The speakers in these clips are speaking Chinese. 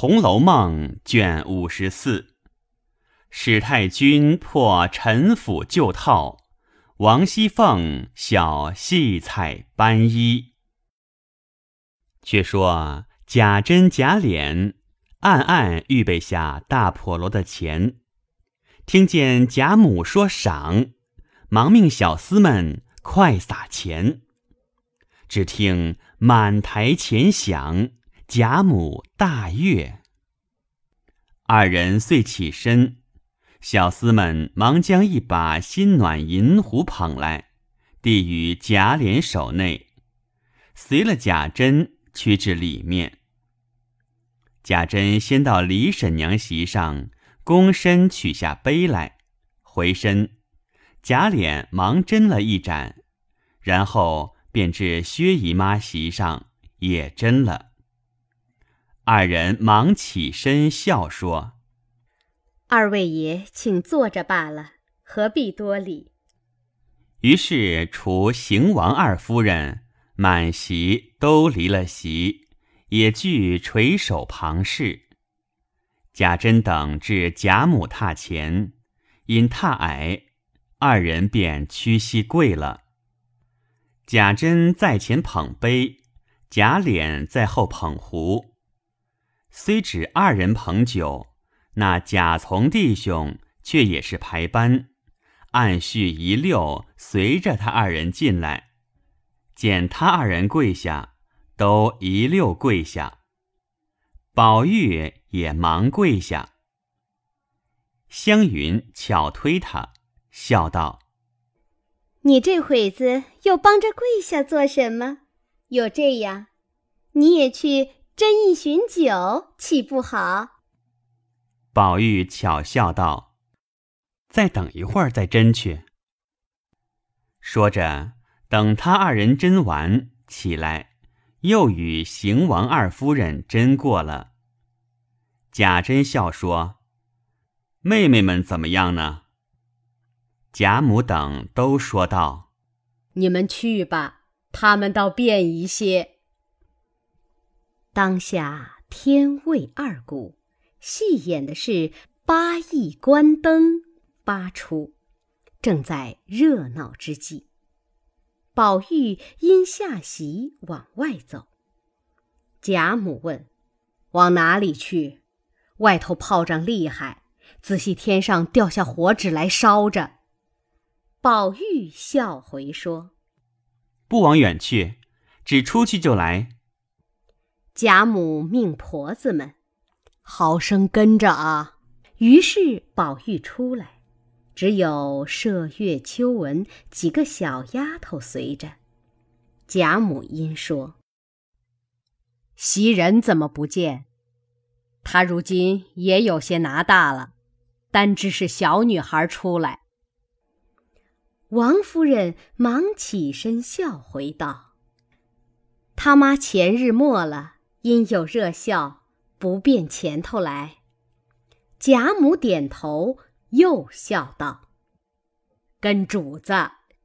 红楼梦》卷五十四，史太君破陈腐旧套，王熙凤小戏彩斑衣。却说贾珍、贾琏暗暗预备下大婆罗的钱，听见贾母说赏，忙命小厮们快撒钱。只听满台钱响。贾母大悦，二人遂起身，小厮们忙将一把新暖银壶捧来，递与贾琏手内，随了贾珍去至里面。贾珍先到李婶娘席上，躬身取下杯来，回身，贾琏忙斟了一盏，然后便至薛姨妈席上也斟了。二人忙起身笑说：“二位爷，请坐着罢了，何必多礼？”于是除邢王二夫人，满席都离了席，也俱垂手旁视。贾珍等至贾母榻前，因榻矮，二人便屈膝跪了。贾珍在前捧杯，贾琏在后捧壶。虽只二人捧酒，那贾从弟兄却也是排班，按序一溜随着他二人进来，见他二人跪下，都一溜跪下。宝玉也忙跪下。湘云巧推他，笑道：“你这会子又帮着跪下做什么？有这样，你也去。”斟一巡酒，岂不好？宝玉巧笑道：“再等一会儿，再斟去。”说着，等他二人斟完起来，又与邢王二夫人斟过了。贾珍笑说：“妹妹们怎么样呢？”贾母等都说道：“你们去吧，他们倒便一些。”当下天未二鼓，戏演的是八义关灯八出，正在热闹之际。宝玉因下席往外走，贾母问：“往哪里去？外头炮仗厉害，仔细天上掉下火纸来烧着。”宝玉笑回说：“不往远去，只出去就来。”贾母命婆子们好生跟着啊。于是宝玉出来，只有麝月、秋纹几个小丫头随着。贾母因说：“袭人怎么不见？她如今也有些拿大了，单只是小女孩出来。”王夫人忙起身笑回道：“他妈前日没了。”因有热笑，不便前头来。贾母点头，又笑道：“跟主子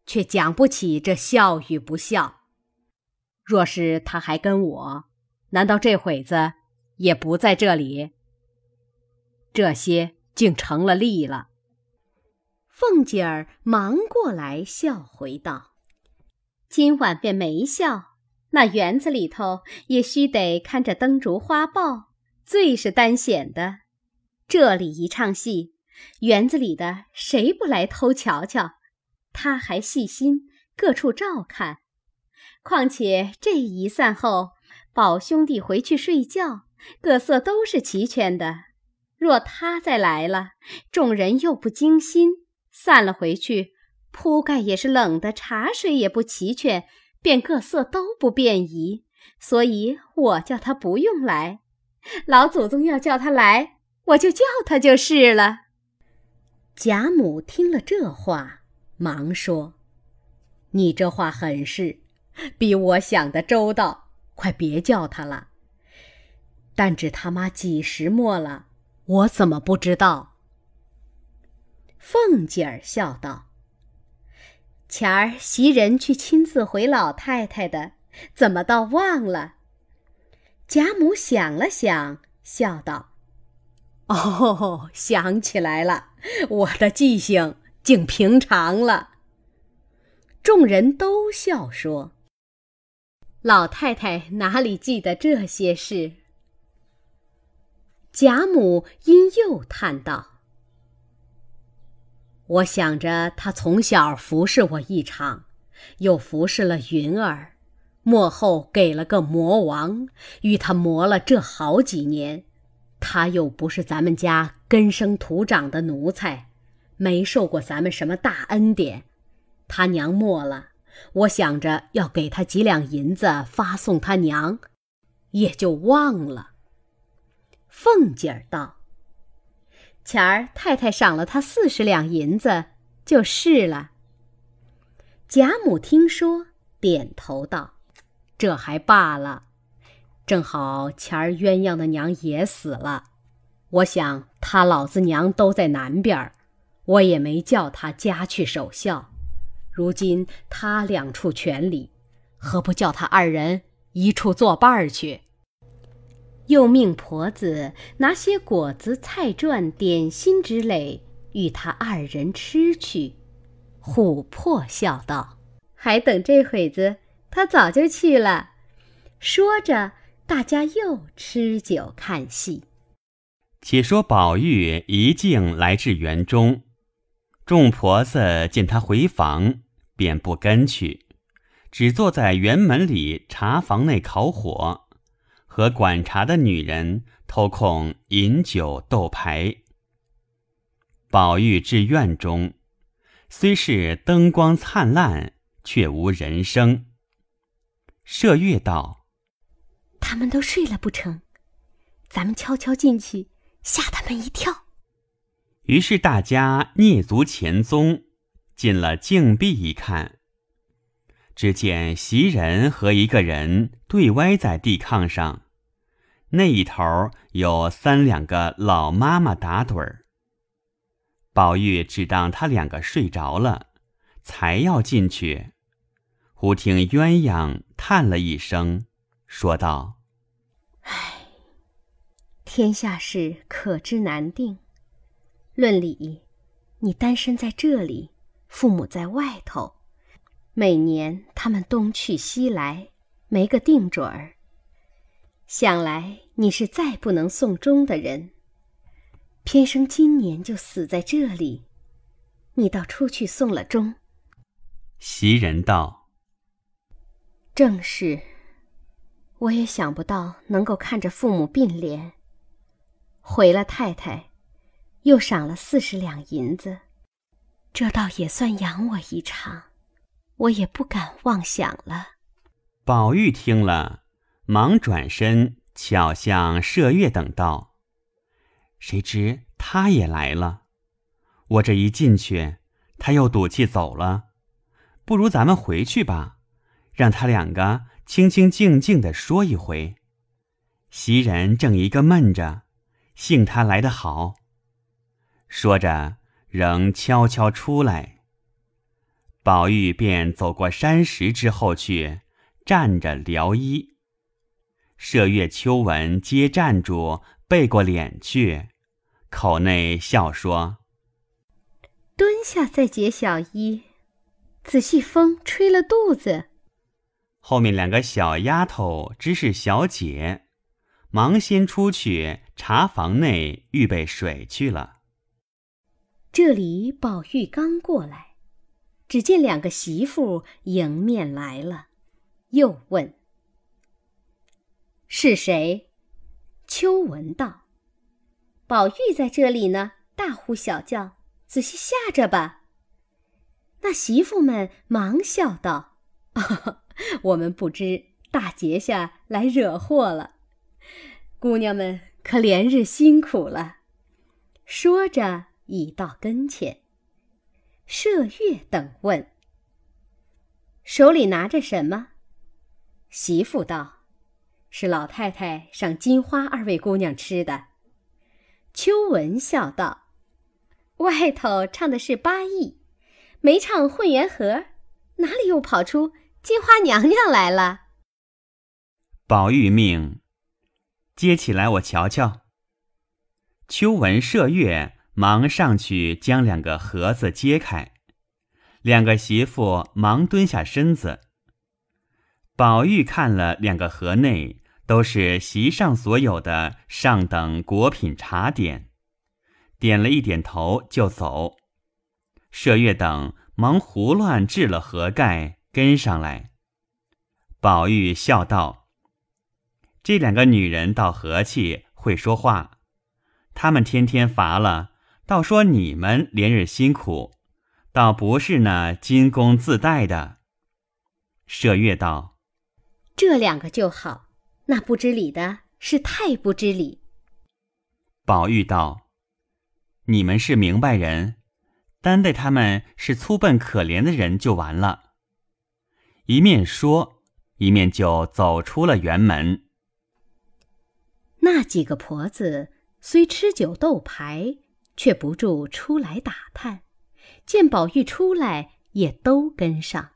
却讲不起这笑与不笑。若是他还跟我，难道这会子也不在这里？这些竟成了例了。”凤姐儿忙过来笑回道：“今晚便没笑。”那园子里头也须得看着灯烛花豹，最是单显的。这里一唱戏，园子里的谁不来偷瞧瞧？他还细心各处照看。况且这一散后，宝兄弟回去睡觉，各色都是齐全的。若他再来了，众人又不精心，散了回去，铺盖也是冷的，茶水也不齐全。便各色都不便宜，所以我叫他不用来。老祖宗要叫他来，我就叫他就是了。贾母听了这话，忙说：“你这话很是，比我想的周到。快别叫他了。但只他妈几时没了，我怎么不知道？”凤姐儿笑道。前儿袭人去亲自回老太太的，怎么倒忘了？贾母想了想，笑道：“哦，想起来了，我的记性竟平常了。”众人都笑说：“老太太哪里记得这些事？”贾母因又叹道：“我想着他从小服侍我一场，又服侍了云儿，末后给了个魔王，与他磨了这好几年，他又不是咱们家根生土长的奴才，没受过咱们什么大恩典。他娘没了。”我想着要给他几两银子发送他娘，也就忘了。凤姐儿道：“前儿太太赏了他四十两银子，就是了。”贾母听说，点头道：“这还罢了。正好前儿鸳鸯的娘也死了，我想他老子娘都在南边儿我也没叫他家去守孝。”如今他两处权利，何不叫他二人一处作伴儿去？又命婆子拿些果子、菜馔、点心之类与他二人吃去。琥珀笑道：“还等这会子，他早就去了。”说着，大家又吃酒看戏。且说宝玉一径来至园中，众婆子见他回房。便不跟去，只坐在园门里茶房内烤火，和管茶的女人偷空饮酒斗牌。宝玉至院中，虽是灯光灿烂，却无人声。麝月道：“他们都睡了不成？咱们悄悄进去，吓他们一跳。”于是大家蹑足前踪。进了静壁一看，只见袭人和一个人对歪在地炕上，那一头有三两个老妈妈打盹儿。宝玉只当他两个睡着了，才要进去，忽听鸳鸯叹了一声，说道：“唉，天下事可知难定。论理，你单身在这里。”父母在外头，每年他们东去西来，没个定准儿。想来你是再不能送终的人，偏生今年就死在这里，你倒出去送了终。袭人道：“正是，我也想不到能够看着父母并联，回了太太，又赏了四十两银子。”这倒也算养我一场，我也不敢妄想了。宝玉听了，忙转身巧向麝月等道：“谁知他也来了，我这一进去，他又赌气走了。不如咱们回去吧，让他两个清清静静的说一回。袭人正一个闷着，幸他来得好。”说着。仍悄悄出来，宝玉便走过山石之后去，站着撩衣。麝月、秋纹皆站住，背过脸去，口内笑说：“蹲下再解小衣，仔细风吹了肚子。”后面两个小丫头知是小姐，忙先出去茶房内预备水去了。这里宝玉刚过来，只见两个媳妇迎面来了，又问：“是谁？”秋闻道：“宝玉在这里呢，大呼小叫，仔细吓着吧。”那媳妇们忙笑道：“ 我们不知大节下来惹祸了，姑娘们可连日辛苦了。”说着。已到跟前，麝月等问：“手里拿着什么？”媳妇道：“是老太太赏金花二位姑娘吃的。”秋文笑道：“外头唱的是八义，没唱混元盒，哪里又跑出金花娘娘来了？”宝玉命接起来，我瞧瞧。秋文、射月忙上去将两个盒子揭开，两个媳妇忙蹲下身子。宝玉看了两个盒内都是席上所有的上等果品茶点，点了一点头就走。麝月等忙胡乱掷了盒盖，跟上来。宝玉笑道：“这两个女人倒和气，会说话。他们天天乏了，倒说你们连日辛苦，倒不是那金工自带的。”麝月道：“这两个就好，那不知礼的是太不知礼。”宝玉道：“你们是明白人，担待他们是粗笨可怜的人就完了。”一面说。一面就走出了园门。那几个婆子虽吃酒斗牌，却不住出来打探，见宝玉出来，也都跟上。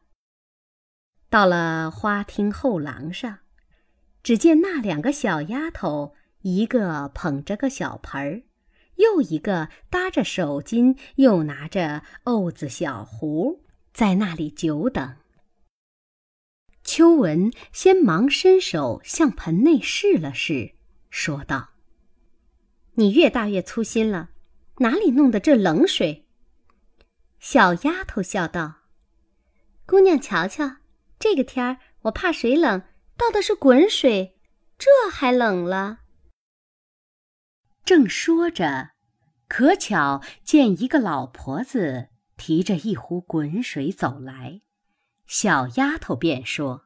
到了花厅后廊上，只见那两个小丫头，一个捧着个小盆儿，又一个搭着手巾，又拿着瓯子小壶，在那里久等。秋文先忙伸手向盆内试了试，说道：“你越大越粗心了，哪里弄的这冷水？”小丫头笑道：“姑娘瞧瞧，这个天儿我怕水冷，倒的是滚水，这还冷了。”正说着，可巧见一个老婆子提着一壶滚水走来。小丫头便说：“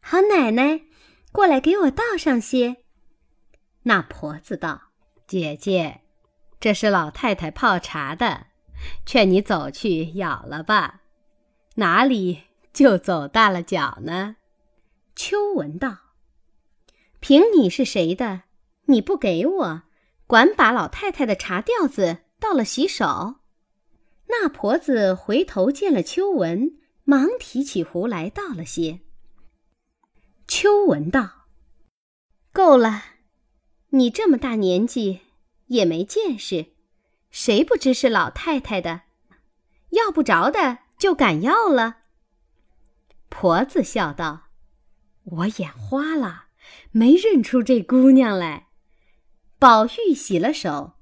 好奶奶，过来给我倒上些。”那婆子道：“姐姐，这是老太太泡茶的，劝你走去舀了吧，哪里就走大了脚呢？”秋文道：“凭你是谁的，你不给我，管把老太太的茶吊子倒了洗手。”那婆子回头见了秋文。忙提起壶来倒了些。秋文道：“够了，你这么大年纪也没见识，谁不知是老太太的？要不着的就敢要了。”婆子笑道：“我眼花了，没认出这姑娘来。”宝玉洗了手，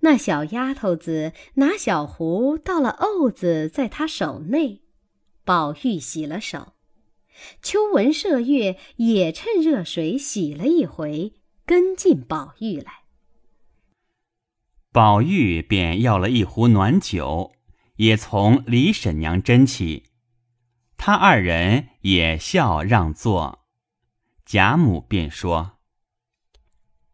那小丫头子拿小壶倒了瓯子在她手内。宝玉洗了手，秋文、麝月也趁热水洗了一回，跟进宝玉来。宝玉便要了一壶暖酒，也从李婶娘斟起。他二人也笑让座，贾母便说：“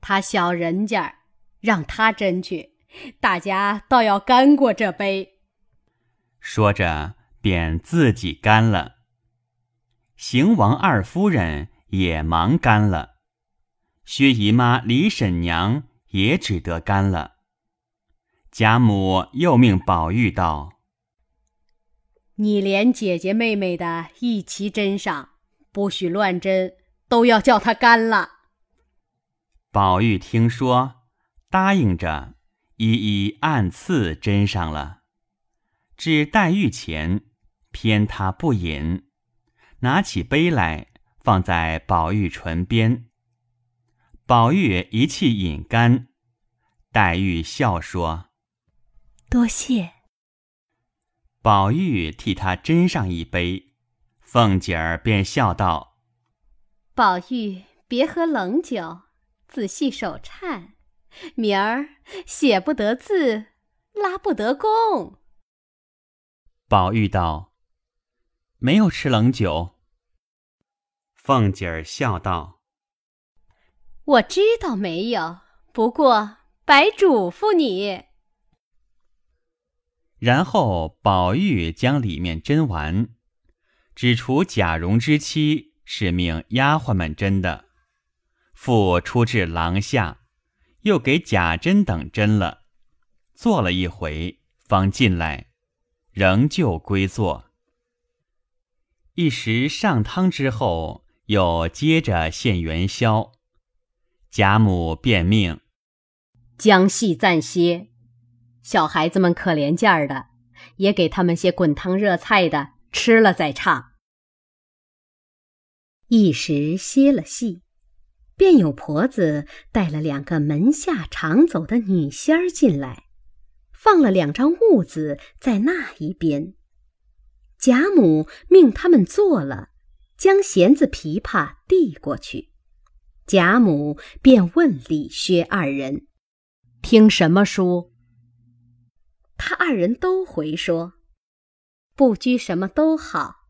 他小人家，让他斟去，大家倒要干过这杯。”说着。便自己干了。邢王二夫人也忙干了，薛姨妈、李婶娘也只得干了。贾母又命宝玉道：“你连姐姐妹妹的一齐斟上，不许乱斟，都要叫他干了。”宝玉听说，答应着，一一按次斟上了，至黛玉前。偏他不饮，拿起杯来放在宝玉唇边。宝玉一气饮干，黛玉笑说：“多谢。”宝玉替他斟上一杯，凤姐儿便笑道：“宝玉别喝冷酒，仔细手颤，明儿写不得字，拉不得弓。”宝玉道。没有吃冷酒。凤姐儿笑道：“我知道没有，不过白嘱咐你。”然后宝玉将里面斟完，只除贾蓉之妻是命丫鬟们斟的，复出至廊下，又给贾珍等斟了，坐了一回，方进来，仍旧归坐。一时上汤之后，又接着献元宵。贾母便命将戏暂歇，小孩子们可怜劲儿的，也给他们些滚汤热菜的吃了再唱。一时歇了戏，便有婆子带了两个门下常走的女仙儿进来，放了两张褥子在那一边。贾母命他们坐了，将弦子琵琶递过去。贾母便问李薛二人：“听什么书？”他二人都回说：“不拘什么都好。”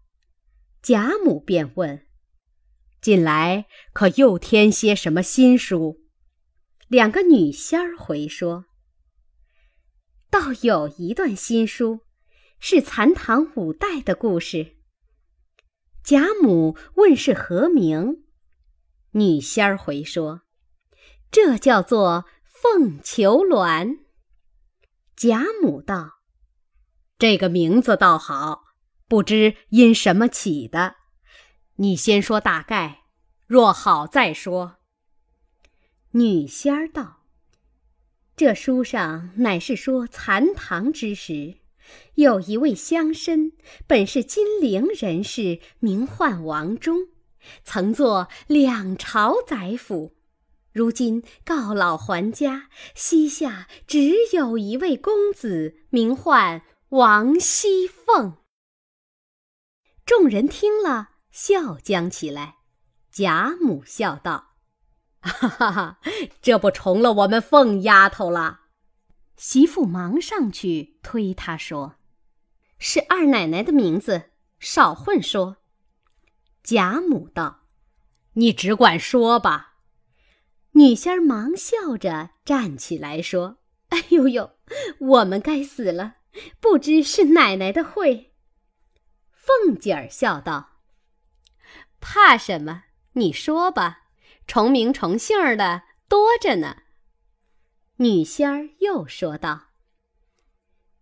贾母便问：“近来可又添些什么新书？”两个女仙儿回说：“倒有一段新书。”是残唐五代的故事。贾母问是何名，女仙儿回说：“这叫做凤求鸾。”贾母道：“这个名字倒好，不知因什么起的？你先说大概，若好再说。”女仙儿道：“这书上乃是说残唐之时。”有一位乡绅，本是金陵人士，名唤王忠，曾做两朝宰辅。如今告老还家，膝下只有一位公子，名唤王熙凤。众人听了，笑将起来。贾母笑道：“哈哈哈，这不重了我们凤丫头了。”媳妇忙上去推她说。是二奶奶的名字，少混说。贾母道：“你只管说吧。”女仙儿忙笑着站起来说：“哎呦呦，我们该死了，不知是奶奶的会。”凤姐儿笑道：“怕什么？你说吧，重名重姓的多着呢。”女仙儿又说道。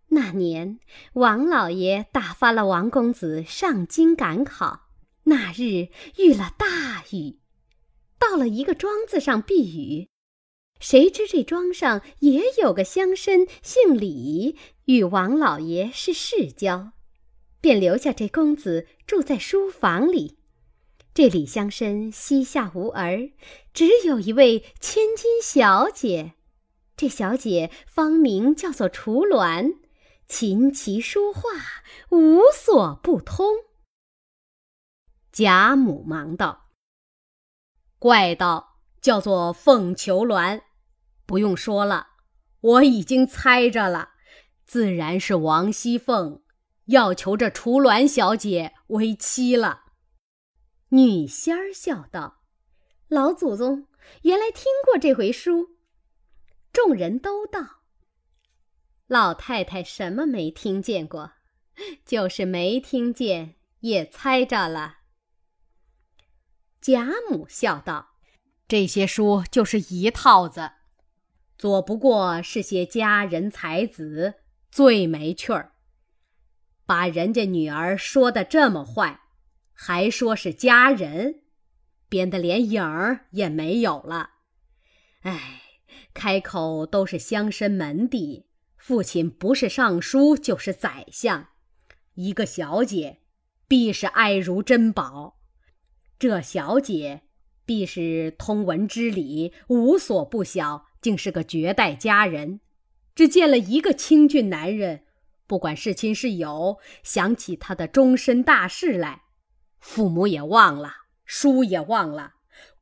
那年，王老爷打发了王公子上京赶考。那日遇了大雨，到了一个庄子上避雨。谁知这庄上也有个乡绅，姓李，与王老爷是世交，便留下这公子住在书房里。这李香身膝下无儿，只有一位千金小姐。这小姐芳名叫做楚鸾。琴棋书画无所不通。贾母忙道：“怪道叫做凤求鸾，不用说了，我已经猜着了，自然是王熙凤要求这楚鸾小姐为妻了。”女仙儿笑道：“老祖宗原来听过这回书。”众人都道。老太太什么没听见过？就是没听见，也猜着了。贾母笑道：“这些书就是一套子，左不过是些佳人才子，最没趣儿。把人家女儿说的这么坏，还说是佳人，编得连影儿也没有了。哎，开口都是乡绅门第。”父亲不是尚书就是宰相，一个小姐必是爱如珍宝。这小姐必是通文知礼，无所不晓，竟是个绝代佳人。只见了一个清俊男人，不管是亲是友，想起他的终身大事来，父母也忘了，书也忘了，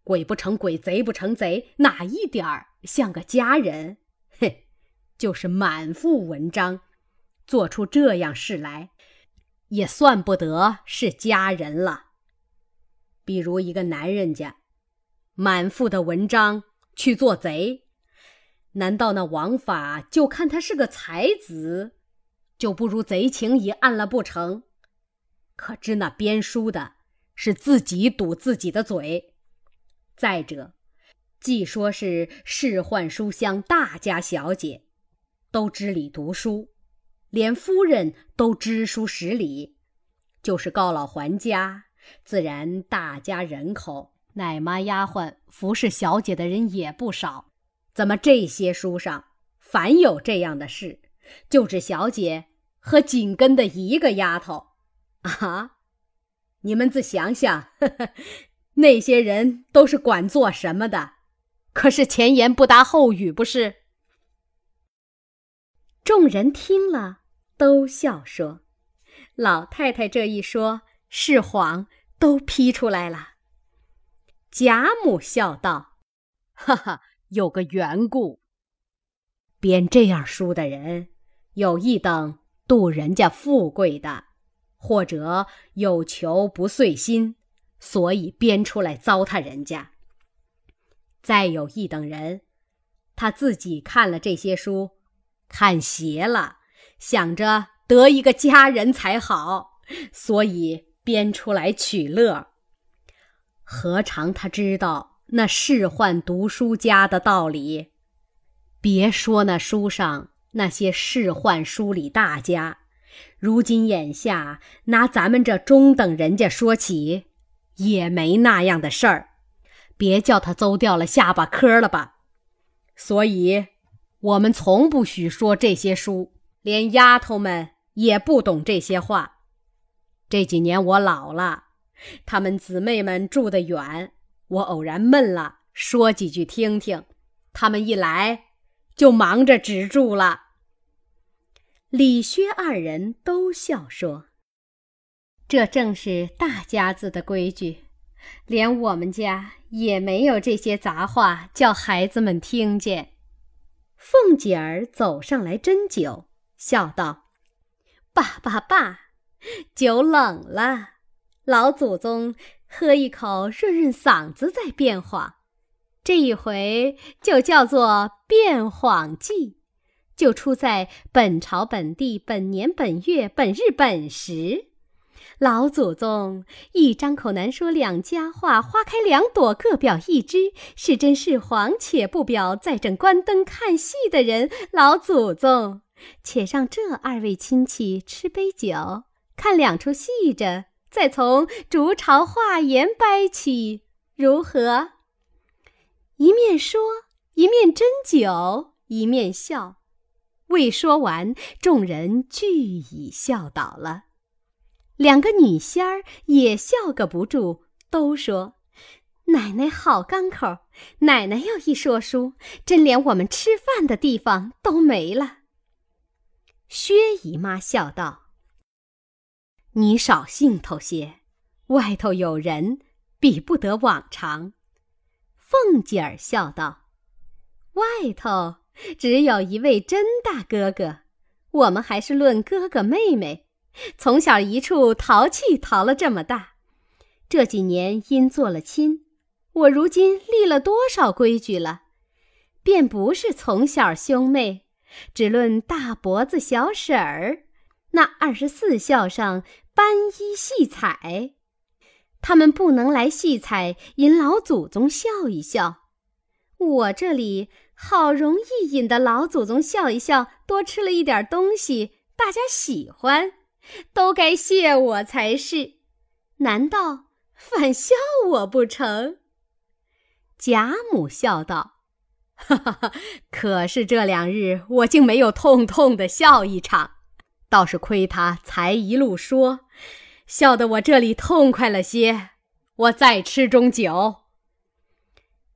鬼不成鬼，贼不成贼，哪一点儿像个家人？嘿。就是满腹文章，做出这样事来，也算不得是佳人了。比如一个男人家，满腹的文章去做贼，难道那王法就看他是个才子，就不如贼情已暗了不成？可知那编书的是自己堵自己的嘴。再者，既说是仕宦书香大家小姐。都知礼读书，连夫人都知书识礼，就是告老还家，自然大家人口奶妈丫鬟服侍小姐的人也不少，怎么这些书上凡有这样的事，就只小姐和紧跟的一个丫头？啊！你们自想想，呵呵，那些人都是管做什么的？可是前言不搭后语，不是？众人听了，都笑说：“老太太这一说，是谎都批出来了。”贾母笑道：“哈哈，有个缘故。编这样书的人，有一等度人家富贵的，或者有求不遂心，所以编出来糟蹋人家。再有一等人，他自己看了这些书，看邪了，想着得一个佳人才好，所以编出来取乐。”何尝他知道那仕宦读书家的道理？别说那书上那些仕宦书里大家，如今眼下拿咱们这中等人家说起，也没那样的事儿。别叫他邹掉了下巴磕了吧。所以，我们从不许说这些书，连丫头们也不懂这些话。这几年我老了。他们姊妹们住得远，我偶然闷了，说几句听听。他们一来，就忙着止住了。李薛二人都笑说：“这正是大家子的规矩，连我们家也没有这些杂话叫孩子们听见。”凤姐儿走上来斟酒，笑道：“爸爸爸，酒冷了。”老祖宗喝一口润润嗓子，再变谎。这一回就叫做变谎记，就出在本朝本地本年本月本日本时。老祖宗一张口难说两家话，花开两朵，各表一枝，是真是谎，且不表。在正关灯看戏的人，老祖宗且让这二位亲戚吃杯酒，看两出戏着。再从竹巢话言掰起，如何？一面说，一面斟酒，一面笑。未说完，众人俱已笑倒了。两个女仙儿也笑个不住，都说：“奶奶好刚口，奶奶要一说书，真连我们吃饭的地方都没了。”薛姨妈笑道。你少兴头些，外头有人，比不得往常。凤姐儿笑道：“外头只有一位真大哥哥，我们还是论哥哥妹妹，从小一处淘气淘了这么大。这几年因做了亲，我如今立了多少规矩了，便不是从小兄妹，只论大伯子、小婶儿。”那二十四孝上班衣戏彩，他们不能来戏彩，引老祖宗笑一笑。我这里好容易引得老祖宗笑一笑，多吃了一点东西，大家喜欢，都该谢我才是。难道反笑我不成？贾母笑道：“哈哈哈！可是这两日我竟没有痛痛的笑一场。”倒是亏他才一路说，笑得我这里痛快了些。我再吃盅酒，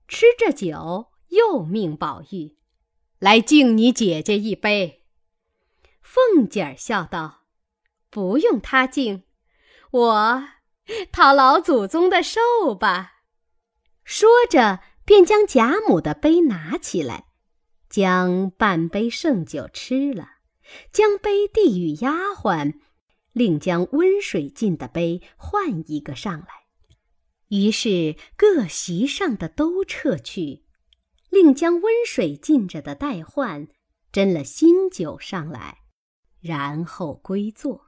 吃着酒，又命宝玉来敬你姐姐一杯。凤姐儿笑道：“不用他敬，我讨老祖宗的寿吧。”说着，便将贾母的杯拿起来，将半杯剩酒吃了。将杯递与丫鬟，另将温水浸的杯换一个上来。于是各席上的都撤去，另将温水浸着的代换，斟了新酒上来，然后归坐。